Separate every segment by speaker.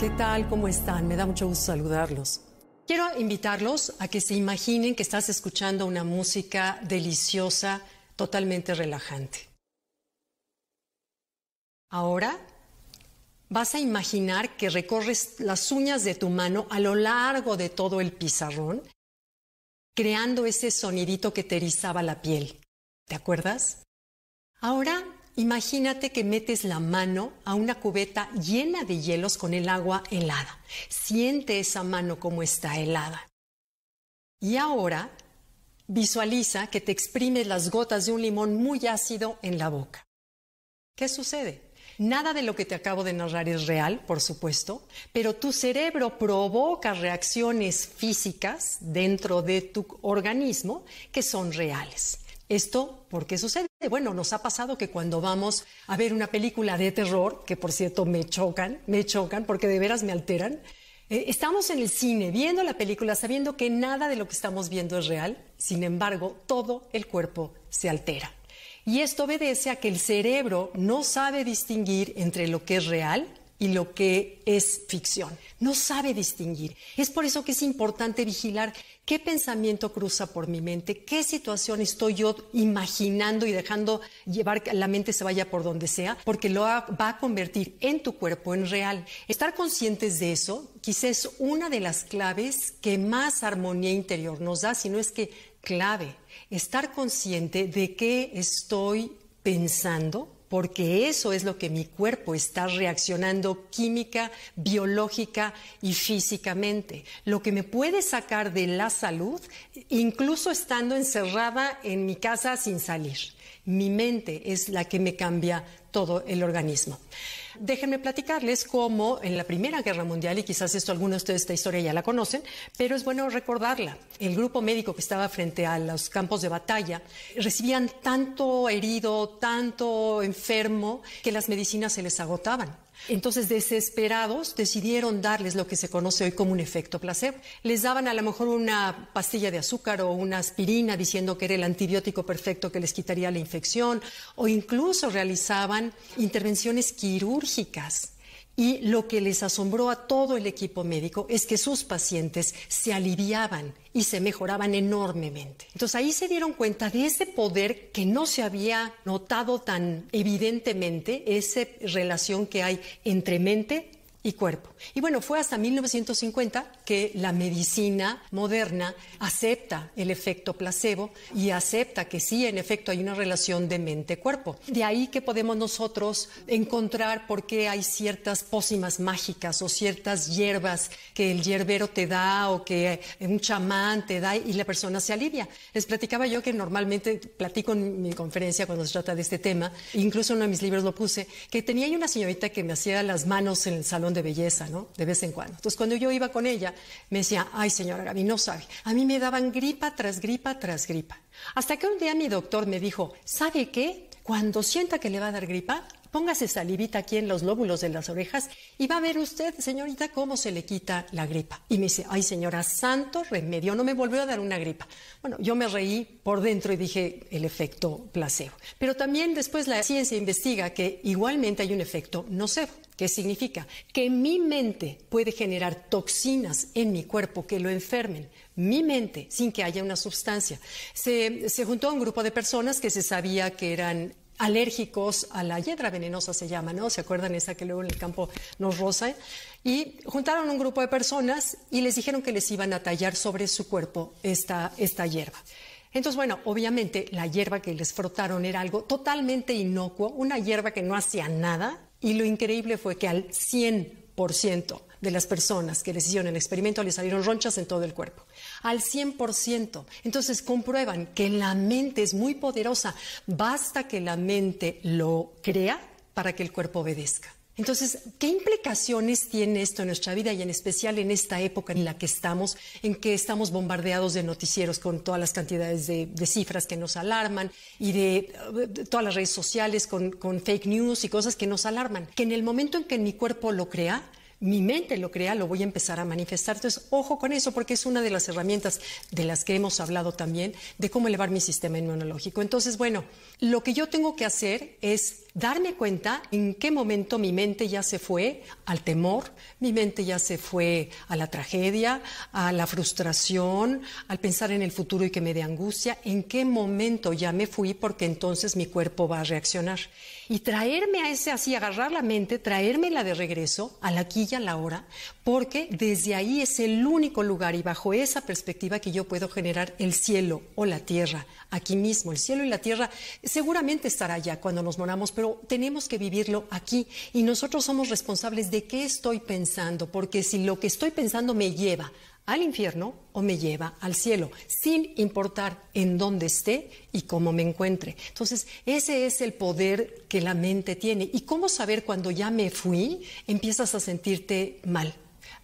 Speaker 1: ¿Qué tal? ¿Cómo están? Me da mucho gusto saludarlos. Quiero invitarlos a que se imaginen que estás escuchando una música deliciosa, totalmente relajante. Ahora vas a imaginar que recorres las uñas de tu mano a lo largo de todo el pizarrón, creando ese sonidito que te erizaba la piel. ¿Te acuerdas? Ahora Imagínate que metes la mano a una cubeta llena de hielos con el agua helada. Siente esa mano como está helada. Y ahora visualiza que te exprimes las gotas de un limón muy ácido en la boca. ¿Qué sucede? Nada de lo que te acabo de narrar es real, por supuesto, pero tu cerebro provoca reacciones físicas dentro de tu organismo que son reales. ¿Esto por qué sucede? Bueno, nos ha pasado que cuando vamos a ver una película de terror, que por cierto me chocan, me chocan porque de veras me alteran, eh, estamos en el cine viendo la película sabiendo que nada de lo que estamos viendo es real, sin embargo, todo el cuerpo se altera. Y esto obedece a que el cerebro no sabe distinguir entre lo que es real y lo que es ficción. No sabe distinguir. Es por eso que es importante vigilar qué pensamiento cruza por mi mente, qué situación estoy yo imaginando y dejando llevar que la mente se vaya por donde sea, porque lo va a convertir en tu cuerpo en real. Estar conscientes de eso quizás es una de las claves que más armonía interior nos da, si no es que clave. Estar consciente de qué estoy pensando, porque eso es lo que mi cuerpo está reaccionando química, biológica y físicamente. Lo que me puede sacar de la salud, incluso estando encerrada en mi casa sin salir. Mi mente es la que me cambia todo el organismo. Déjenme platicarles cómo en la Primera Guerra Mundial, y quizás esto algunos de ustedes esta historia ya la conocen, pero es bueno recordarla. El grupo médico que estaba frente a los campos de batalla recibían tanto herido, tanto enfermo, que las medicinas se les agotaban. Entonces, desesperados, decidieron darles lo que se conoce hoy como un efecto placebo. Les daban a lo mejor una pastilla de azúcar o una aspirina diciendo que era el antibiótico perfecto que les quitaría la infección, o incluso realizaban intervenciones quirúrgicas y lo que les asombró a todo el equipo médico es que sus pacientes se aliviaban y se mejoraban enormemente. Entonces ahí se dieron cuenta de ese poder que no se había notado tan evidentemente, esa relación que hay entre mente y cuerpo. Y bueno, fue hasta 1950 que la medicina moderna acepta el efecto placebo y acepta que sí, en efecto, hay una relación de mente-cuerpo. De ahí que podemos nosotros encontrar por qué hay ciertas pócimas mágicas o ciertas hierbas que el hierbero te da o que un chamán te da y la persona se alivia. Les platicaba yo que normalmente platico en mi conferencia cuando se trata de este tema, incluso en uno de mis libros lo puse, que tenía una señorita que me hacía las manos en el salón de belleza, ¿no? De vez en cuando. Entonces, cuando yo iba con ella, me decía, ay, señora Gaby, no sabe. A mí me daban gripa tras gripa tras gripa. Hasta que un día mi doctor me dijo, ¿sabe qué? Cuando sienta que le va a dar gripa, póngase salivita aquí en los lóbulos de las orejas y va a ver usted, señorita, cómo se le quita la gripa. Y me dice, ay señora, santo remedio, no me volvió a dar una gripa. Bueno, yo me reí por dentro y dije el efecto placebo. Pero también después la ciencia investiga que igualmente hay un efecto nocebo. ¿Qué significa? Que mi mente puede generar toxinas en mi cuerpo que lo enfermen. Mi mente, sin que haya una sustancia. Se, se juntó a un grupo de personas que se sabía que eran alérgicos a la hiedra venenosa se llama, ¿no? ¿Se acuerdan esa que luego en el campo nos roza? Y juntaron un grupo de personas y les dijeron que les iban a tallar sobre su cuerpo esta, esta hierba. Entonces, bueno, obviamente la hierba que les frotaron era algo totalmente inocuo, una hierba que no hacía nada, y lo increíble fue que al 100% de las personas que les hicieron el experimento les salieron ronchas en todo el cuerpo. Al 100%. Entonces comprueban que la mente es muy poderosa. Basta que la mente lo crea para que el cuerpo obedezca. Entonces, ¿qué implicaciones tiene esto en nuestra vida y en especial en esta época en la que estamos, en que estamos bombardeados de noticieros con todas las cantidades de, cifras que nos alarman y de, todas las redes sociales con fake news y cosas que nos alarman? Que en el momento en que mi cuerpo lo crea, mi mente lo crea, lo voy a empezar a manifestar. Entonces, ojo con eso, porque es una de las herramientas de las que hemos hablado también, de cómo elevar mi sistema inmunológico. Entonces, bueno, lo que yo tengo que hacer es darme cuenta en qué momento mi mente ya se fue al temor, mi mente ya se fue a la tragedia, a la frustración, al pensar en el futuro y que me dé angustia, en qué momento ya me fui porque entonces mi cuerpo va a reaccionar. Y traerme a ese así, agarrar la mente, traérmela de regreso al aquí y a la hora, porque desde ahí es el único lugar y bajo esa perspectiva que yo puedo generar el cielo o la tierra, aquí mismo. El cielo y la tierra seguramente estará allá cuando nos moramos, pero tenemos que vivirlo aquí y nosotros somos responsables de qué estoy pensando, porque si lo que estoy pensando me lleva al infierno o me lleva al cielo, sin importar en dónde esté y cómo me encuentre. Entonces, ese es el poder que la mente tiene. ¿Y cómo saber cuando ya me fui, empiezas a sentirte mal?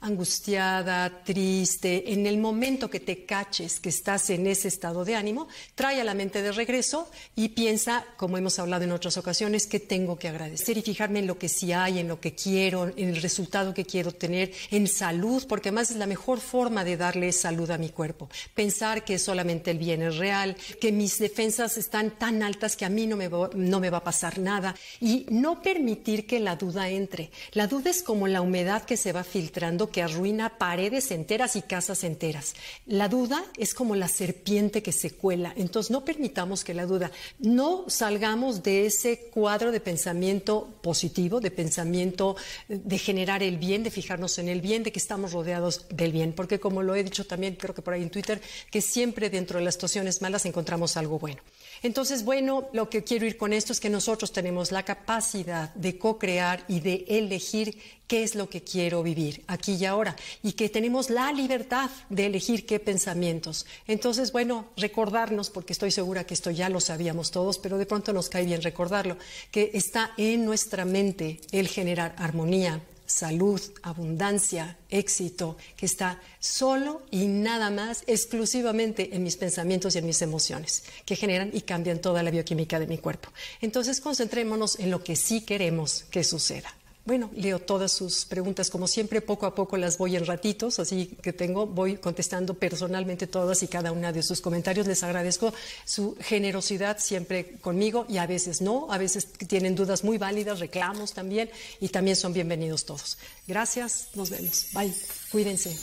Speaker 1: Angustiada, triste, en el momento que te caches que estás en ese estado de ánimo, trae a la mente de regreso y piensa, como hemos hablado en otras ocasiones, que tengo que agradecer y fijarme en lo que sí hay, en lo que quiero, en el resultado que quiero tener, en salud, porque además es la mejor forma de darle salud a mi cuerpo. Pensar que solamente el bien es real, que mis defensas están tan altas que a mí no me, va, no me va a pasar nada y no permitir que la duda entre. La duda es como la humedad que se va filtrando que arruina paredes enteras y casas enteras. La duda es como la serpiente que se cuela. Entonces no permitamos que la duda, no salgamos de ese cuadro de pensamiento positivo, de pensamiento eh, de generar el bien, de fijarnos en el bien, de que estamos rodeados del bien. Porque como lo he dicho también, creo que por ahí en Twitter, que siempre dentro de las situaciones malas encontramos algo bueno. Entonces, bueno, lo que quiero ir con esto es que nosotros tenemos la capacidad de co-crear y de elegir qué es lo que quiero vivir y ahora y que tenemos la libertad de elegir qué pensamientos. Entonces, bueno, recordarnos, porque estoy segura que esto ya lo sabíamos todos, pero de pronto nos cae bien recordarlo, que está en nuestra mente el generar armonía, salud, abundancia, éxito, que está solo y nada más, exclusivamente en mis pensamientos y en mis emociones, que generan y cambian toda la bioquímica de mi cuerpo. Entonces, concentrémonos en lo que sí queremos que suceda. Bueno, leo todas sus preguntas, como siempre, poco a poco las voy en ratitos, así que tengo, voy contestando personalmente todas y cada una de sus comentarios. Les agradezco su generosidad siempre conmigo y a veces no, a veces tienen dudas muy válidas, reclamos también y también son bienvenidos todos. Gracias, nos vemos. Bye, cuídense.